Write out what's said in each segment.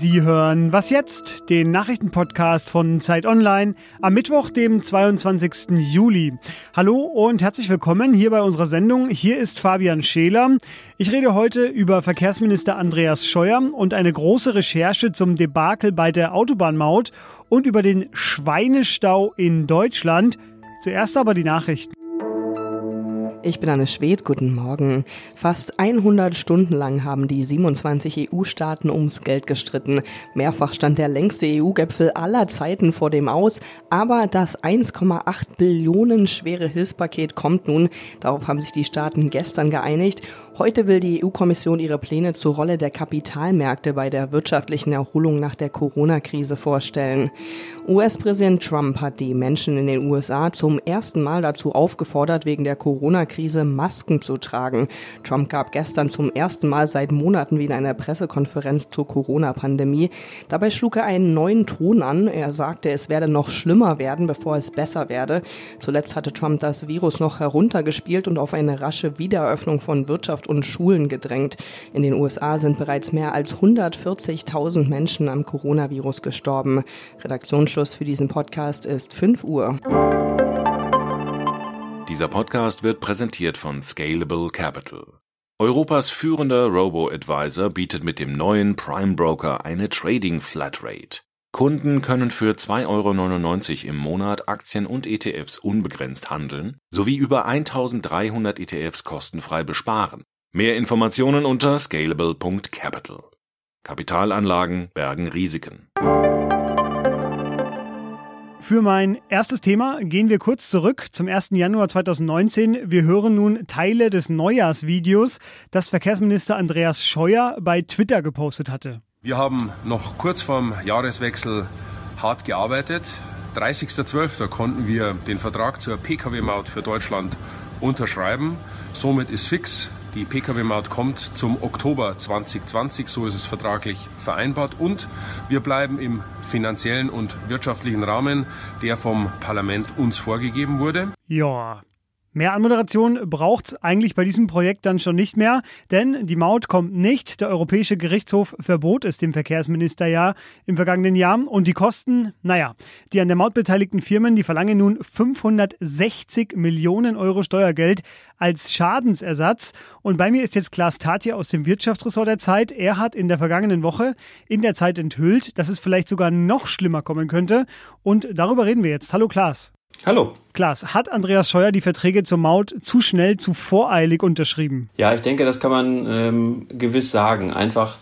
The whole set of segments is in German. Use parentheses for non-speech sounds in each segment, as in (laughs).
Sie hören Was jetzt? Den Nachrichtenpodcast von Zeit Online am Mittwoch, dem 22. Juli. Hallo und herzlich willkommen hier bei unserer Sendung. Hier ist Fabian Scheler. Ich rede heute über Verkehrsminister Andreas Scheuer und eine große Recherche zum Debakel bei der Autobahnmaut und über den Schweinestau in Deutschland. Zuerst aber die Nachrichten. Ich bin Anne Schwed, guten Morgen. Fast 100 Stunden lang haben die 27 EU-Staaten ums Geld gestritten. Mehrfach stand der längste EU-Gipfel aller Zeiten vor dem Aus, aber das 1,8 Billionen schwere Hilfspaket kommt nun. Darauf haben sich die Staaten gestern geeinigt. Heute will die EU-Kommission ihre Pläne zur Rolle der Kapitalmärkte bei der wirtschaftlichen Erholung nach der Corona-Krise vorstellen. US-Präsident Trump hat die Menschen in den USA zum ersten Mal dazu aufgefordert, wegen der Corona-Krise Masken zu tragen. Trump gab gestern zum ersten Mal seit Monaten wieder eine Pressekonferenz zur Corona-Pandemie. Dabei schlug er einen neuen Ton an. Er sagte, es werde noch schlimmer werden, bevor es besser werde. Zuletzt hatte Trump das Virus noch heruntergespielt und auf eine rasche Wiedereröffnung von Wirtschaft und Schulen gedrängt. In den USA sind bereits mehr als 140.000 Menschen am Coronavirus gestorben. Redaktionsschluss für diesen Podcast ist 5 Uhr. Dieser Podcast wird präsentiert von Scalable Capital. Europas führender Robo-Advisor bietet mit dem neuen Prime Broker eine Trading Flatrate. Kunden können für 2,99 Euro im Monat Aktien und ETFs unbegrenzt handeln sowie über 1300 ETFs kostenfrei besparen. Mehr Informationen unter scalable.capital. Kapitalanlagen bergen Risiken. Für mein erstes Thema gehen wir kurz zurück zum 1. Januar 2019. Wir hören nun Teile des Neujahrsvideos, das Verkehrsminister Andreas Scheuer bei Twitter gepostet hatte. Wir haben noch kurz vorm Jahreswechsel hart gearbeitet. 30.12. konnten wir den Vertrag zur Pkw-Maut für Deutschland unterschreiben. Somit ist fix, die Pkw-Maut kommt zum Oktober 2020, so ist es vertraglich vereinbart. Und wir bleiben im finanziellen und wirtschaftlichen Rahmen, der vom Parlament uns vorgegeben wurde. Ja, Mehr Anmoderation braucht es eigentlich bei diesem Projekt dann schon nicht mehr, denn die Maut kommt nicht. Der Europäische Gerichtshof verbot es dem Verkehrsminister ja im vergangenen Jahr. Und die Kosten, naja, die an der Maut beteiligten Firmen, die verlangen nun 560 Millionen Euro Steuergeld als Schadensersatz. Und bei mir ist jetzt Klaas Tatja aus dem Wirtschaftsressort der Zeit. Er hat in der vergangenen Woche in der Zeit enthüllt, dass es vielleicht sogar noch schlimmer kommen könnte. Und darüber reden wir jetzt. Hallo Klaas. Hallo. Klaas, hat Andreas Scheuer die Verträge zur Maut zu schnell, zu voreilig unterschrieben? Ja, ich denke, das kann man ähm, gewiss sagen. Einfach,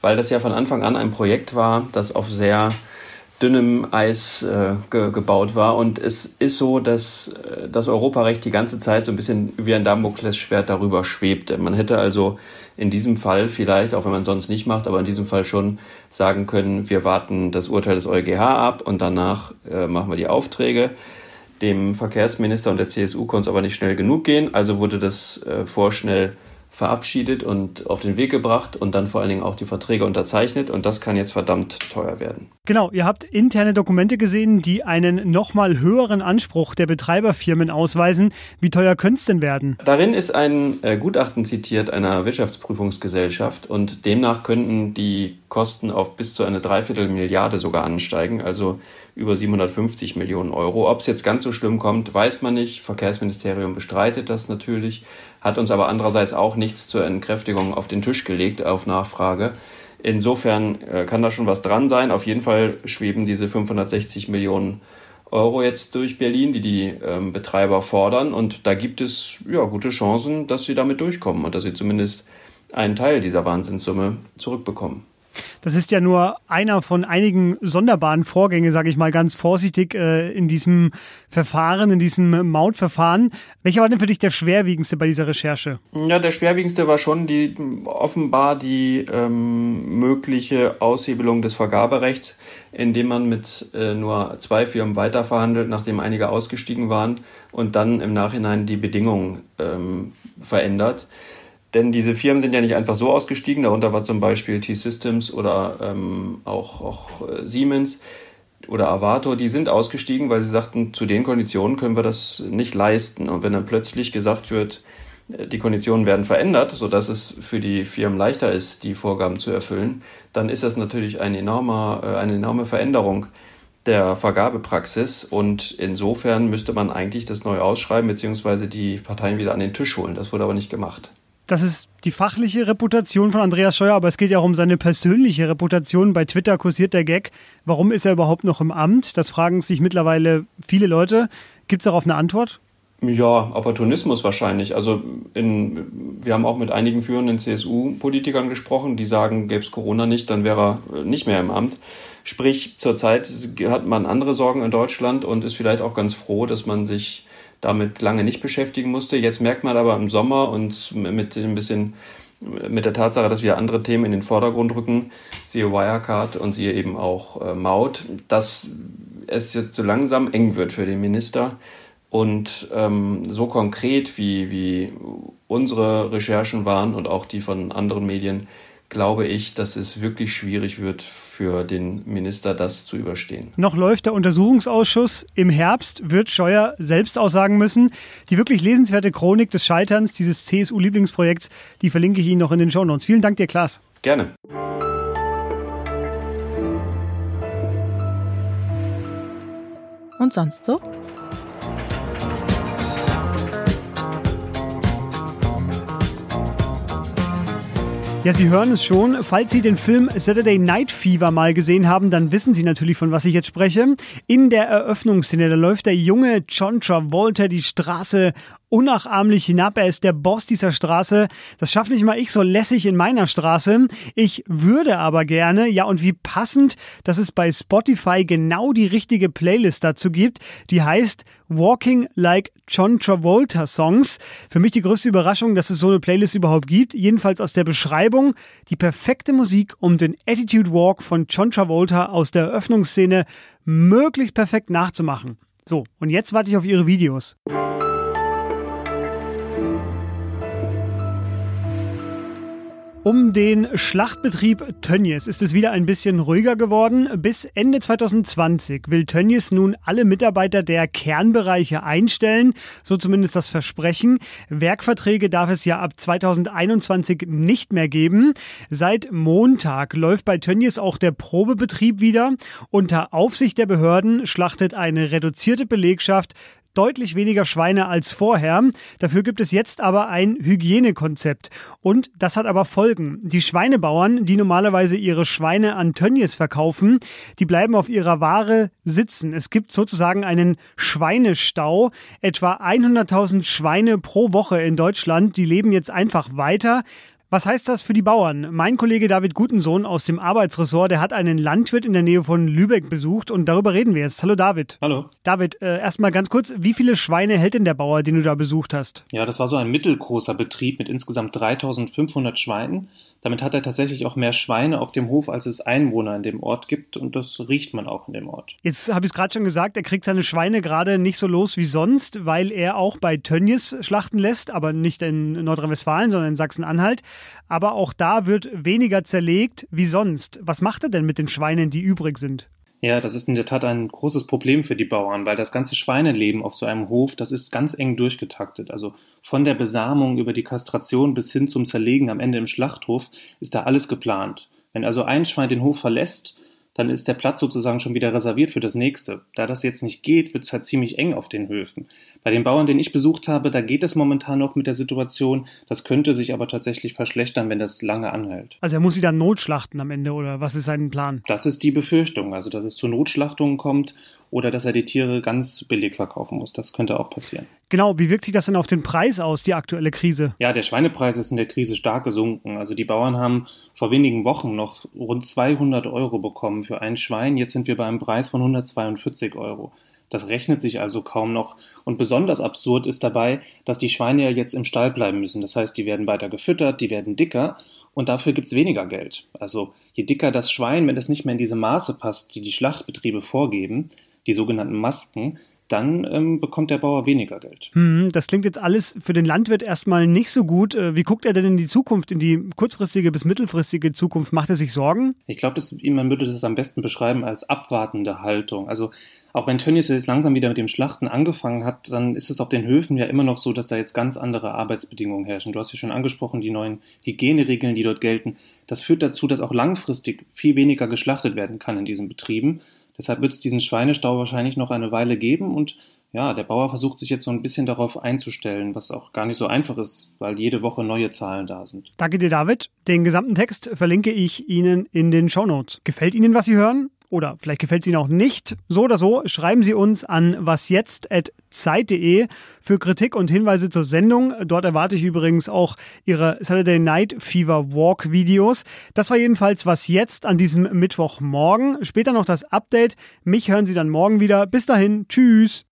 weil das ja von Anfang an ein Projekt war, das auf sehr dünnem Eis äh, ge gebaut war. Und es ist so, dass äh, das Europarecht die ganze Zeit so ein bisschen wie ein Damoklesschwert darüber schwebte. Man hätte also in diesem Fall vielleicht, auch wenn man sonst nicht macht, aber in diesem Fall schon sagen können, wir warten das Urteil des EuGH ab und danach äh, machen wir die Aufträge. Dem Verkehrsminister und der CSU konnte es aber nicht schnell genug gehen, also wurde das äh, vorschnell verabschiedet und auf den Weg gebracht und dann vor allen Dingen auch die Verträge unterzeichnet und das kann jetzt verdammt teuer werden. Genau, ihr habt interne Dokumente gesehen, die einen nochmal höheren Anspruch der Betreiberfirmen ausweisen. Wie teuer könnte es denn werden? Darin ist ein äh, Gutachten zitiert einer Wirtschaftsprüfungsgesellschaft und demnach könnten die Kosten auf bis zu eine Dreiviertelmilliarde sogar ansteigen, also über 750 Millionen Euro. Ob es jetzt ganz so schlimm kommt, weiß man nicht. Verkehrsministerium bestreitet das natürlich hat uns aber andererseits auch nichts zur Entkräftigung auf den Tisch gelegt auf Nachfrage. Insofern äh, kann da schon was dran sein. Auf jeden Fall schweben diese 560 Millionen Euro jetzt durch Berlin, die die ähm, Betreiber fordern. Und da gibt es ja gute Chancen, dass sie damit durchkommen und dass sie zumindest einen Teil dieser Wahnsinnssumme zurückbekommen. Das ist ja nur einer von einigen sonderbaren Vorgängen, sage ich mal ganz vorsichtig, äh, in diesem Verfahren, in diesem Mautverfahren. Welcher war denn für dich der schwerwiegendste bei dieser Recherche? Ja, der schwerwiegendste war schon die offenbar die ähm, mögliche Aushebelung des Vergaberechts, indem man mit äh, nur zwei Firmen weiterverhandelt, nachdem einige ausgestiegen waren und dann im Nachhinein die Bedingungen ähm, verändert. Denn diese Firmen sind ja nicht einfach so ausgestiegen, darunter war zum Beispiel T-Systems oder ähm, auch, auch äh, Siemens oder Avato, die sind ausgestiegen, weil sie sagten, zu den Konditionen können wir das nicht leisten. Und wenn dann plötzlich gesagt wird, die Konditionen werden verändert, sodass es für die Firmen leichter ist, die Vorgaben zu erfüllen, dann ist das natürlich eine enorme, äh, eine enorme Veränderung der Vergabepraxis und insofern müsste man eigentlich das neu ausschreiben bzw. die Parteien wieder an den Tisch holen. Das wurde aber nicht gemacht. Das ist die fachliche Reputation von Andreas Scheuer, aber es geht ja auch um seine persönliche Reputation. Bei Twitter kursiert der Gag, warum ist er überhaupt noch im Amt? Das fragen sich mittlerweile viele Leute. Gibt es darauf eine Antwort? Ja, Opportunismus wahrscheinlich. Also in, wir haben auch mit einigen führenden CSU-Politikern gesprochen, die sagen, gäbe es Corona nicht, dann wäre er nicht mehr im Amt. Sprich, zurzeit hat man andere Sorgen in Deutschland und ist vielleicht auch ganz froh, dass man sich damit lange nicht beschäftigen musste. Jetzt merkt man aber im Sommer und mit ein bisschen mit der Tatsache, dass wir andere Themen in den Vordergrund rücken, siehe Wirecard und siehe eben auch äh, Maut, dass es jetzt so langsam eng wird für den Minister. Und ähm, so konkret wie, wie unsere Recherchen waren und auch die von anderen Medien, glaube ich, dass es wirklich schwierig wird für den Minister, das zu überstehen. Noch läuft der Untersuchungsausschuss. Im Herbst wird Scheuer selbst aussagen müssen. Die wirklich lesenswerte Chronik des Scheiterns dieses CSU-Lieblingsprojekts, die verlinke ich Ihnen noch in den Show Notes. Vielen Dank dir, Klaas. Gerne. Und sonst so? Ja, Sie hören es schon. Falls Sie den Film Saturday Night Fever mal gesehen haben, dann wissen Sie natürlich, von was ich jetzt spreche. In der Eröffnungsszene, da läuft der junge John Travolta die Straße unnachahmlich hinab. Er ist der Boss dieser Straße. Das schafft nicht mal ich so lässig in meiner Straße. Ich würde aber gerne, ja und wie passend, dass es bei Spotify genau die richtige Playlist dazu gibt, die heißt Walking Like John Travolta Songs. Für mich die größte Überraschung, dass es so eine Playlist überhaupt gibt. Jedenfalls aus der Beschreibung die perfekte Musik, um den Attitude Walk von John Travolta aus der Eröffnungsszene möglichst perfekt nachzumachen. So, und jetzt warte ich auf Ihre Videos. Um den Schlachtbetrieb Tönnies ist es wieder ein bisschen ruhiger geworden. Bis Ende 2020 will Tönnies nun alle Mitarbeiter der Kernbereiche einstellen, so zumindest das Versprechen. Werkverträge darf es ja ab 2021 nicht mehr geben. Seit Montag läuft bei Tönnies auch der Probebetrieb wieder. Unter Aufsicht der Behörden schlachtet eine reduzierte Belegschaft deutlich weniger Schweine als vorher. Dafür gibt es jetzt aber ein Hygienekonzept. Und das hat aber Folgen. Die Schweinebauern, die normalerweise ihre Schweine an Tönnies verkaufen, die bleiben auf ihrer Ware sitzen. Es gibt sozusagen einen Schweinestau. Etwa 100.000 Schweine pro Woche in Deutschland, die leben jetzt einfach weiter. Was heißt das für die Bauern? Mein Kollege David Gutensohn aus dem Arbeitsressort, der hat einen Landwirt in der Nähe von Lübeck besucht und darüber reden wir jetzt. Hallo David. Hallo. David, äh, erstmal ganz kurz, wie viele Schweine hält denn der Bauer, den du da besucht hast? Ja, das war so ein mittelgroßer Betrieb mit insgesamt 3500 Schweinen. Damit hat er tatsächlich auch mehr Schweine auf dem Hof, als es Einwohner in dem Ort gibt und das riecht man auch in dem Ort. Jetzt habe ich es gerade schon gesagt, er kriegt seine Schweine gerade nicht so los wie sonst, weil er auch bei Tönnies schlachten lässt, aber nicht in Nordrhein-Westfalen, sondern in Sachsen-Anhalt. Aber auch da wird weniger zerlegt wie sonst. Was macht er denn mit den Schweinen, die übrig sind? Ja, das ist in der Tat ein großes Problem für die Bauern, weil das ganze Schweineleben auf so einem Hof, das ist ganz eng durchgetaktet. Also von der Besamung über die Kastration bis hin zum Zerlegen am Ende im Schlachthof ist da alles geplant. Wenn also ein Schwein den Hof verlässt, dann ist der Platz sozusagen schon wieder reserviert für das nächste. Da das jetzt nicht geht, wird es halt ziemlich eng auf den Höfen. Bei den Bauern, den ich besucht habe, da geht es momentan noch mit der Situation. Das könnte sich aber tatsächlich verschlechtern, wenn das lange anhält. Also er muss sie dann notschlachten am Ende oder was ist sein Plan? Das ist die Befürchtung, also dass es zu Notschlachtungen kommt oder dass er die Tiere ganz billig verkaufen muss. Das könnte auch passieren. Genau, wie wirkt sich das denn auf den Preis aus, die aktuelle Krise? Ja, der Schweinepreis ist in der Krise stark gesunken. Also die Bauern haben vor wenigen Wochen noch rund 200 Euro bekommen für ein Schwein. Jetzt sind wir bei einem Preis von 142 Euro. Das rechnet sich also kaum noch. Und besonders absurd ist dabei, dass die Schweine ja jetzt im Stall bleiben müssen. Das heißt, die werden weiter gefüttert, die werden dicker und dafür gibt's weniger Geld. Also je dicker das Schwein, wenn es nicht mehr in diese Maße passt, die die Schlachtbetriebe vorgeben, die sogenannten Masken, dann ähm, bekommt der Bauer weniger Geld. Hm, das klingt jetzt alles für den Landwirt erstmal nicht so gut. Äh, wie guckt er denn in die Zukunft, in die kurzfristige bis mittelfristige Zukunft? Macht er sich Sorgen? Ich glaube, man würde das am besten beschreiben als abwartende Haltung. Also auch wenn Tönnies jetzt langsam wieder mit dem Schlachten angefangen hat, dann ist es auf den Höfen ja immer noch so, dass da jetzt ganz andere Arbeitsbedingungen herrschen. Du hast ja schon angesprochen, die neuen Hygieneregeln, die dort gelten. Das führt dazu, dass auch langfristig viel weniger geschlachtet werden kann in diesen Betrieben. Deshalb wird es diesen Schweinestau wahrscheinlich noch eine Weile geben und ja, der Bauer versucht sich jetzt so ein bisschen darauf einzustellen, was auch gar nicht so einfach ist, weil jede Woche neue Zahlen da sind. Danke dir, David. Den gesamten Text verlinke ich Ihnen in den Show Notes. Gefällt Ihnen, was Sie hören? Oder vielleicht gefällt es Ihnen auch nicht. So oder so, schreiben Sie uns an wasjetzt.zeit.de für Kritik und Hinweise zur Sendung. Dort erwarte ich übrigens auch Ihre Saturday Night Fever Walk Videos. Das war jedenfalls was jetzt an diesem Mittwochmorgen. Später noch das Update. Mich hören Sie dann morgen wieder. Bis dahin, tschüss.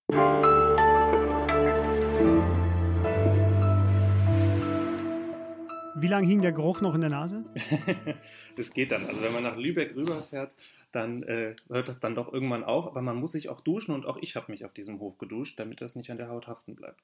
Wie lange hing der Geruch noch in der Nase? (laughs) das geht dann. Also wenn man nach Lübeck rüberfährt, dann äh, hört das dann doch irgendwann auf. Aber man muss sich auch duschen und auch ich habe mich auf diesem Hof geduscht, damit das nicht an der Haut haften bleibt.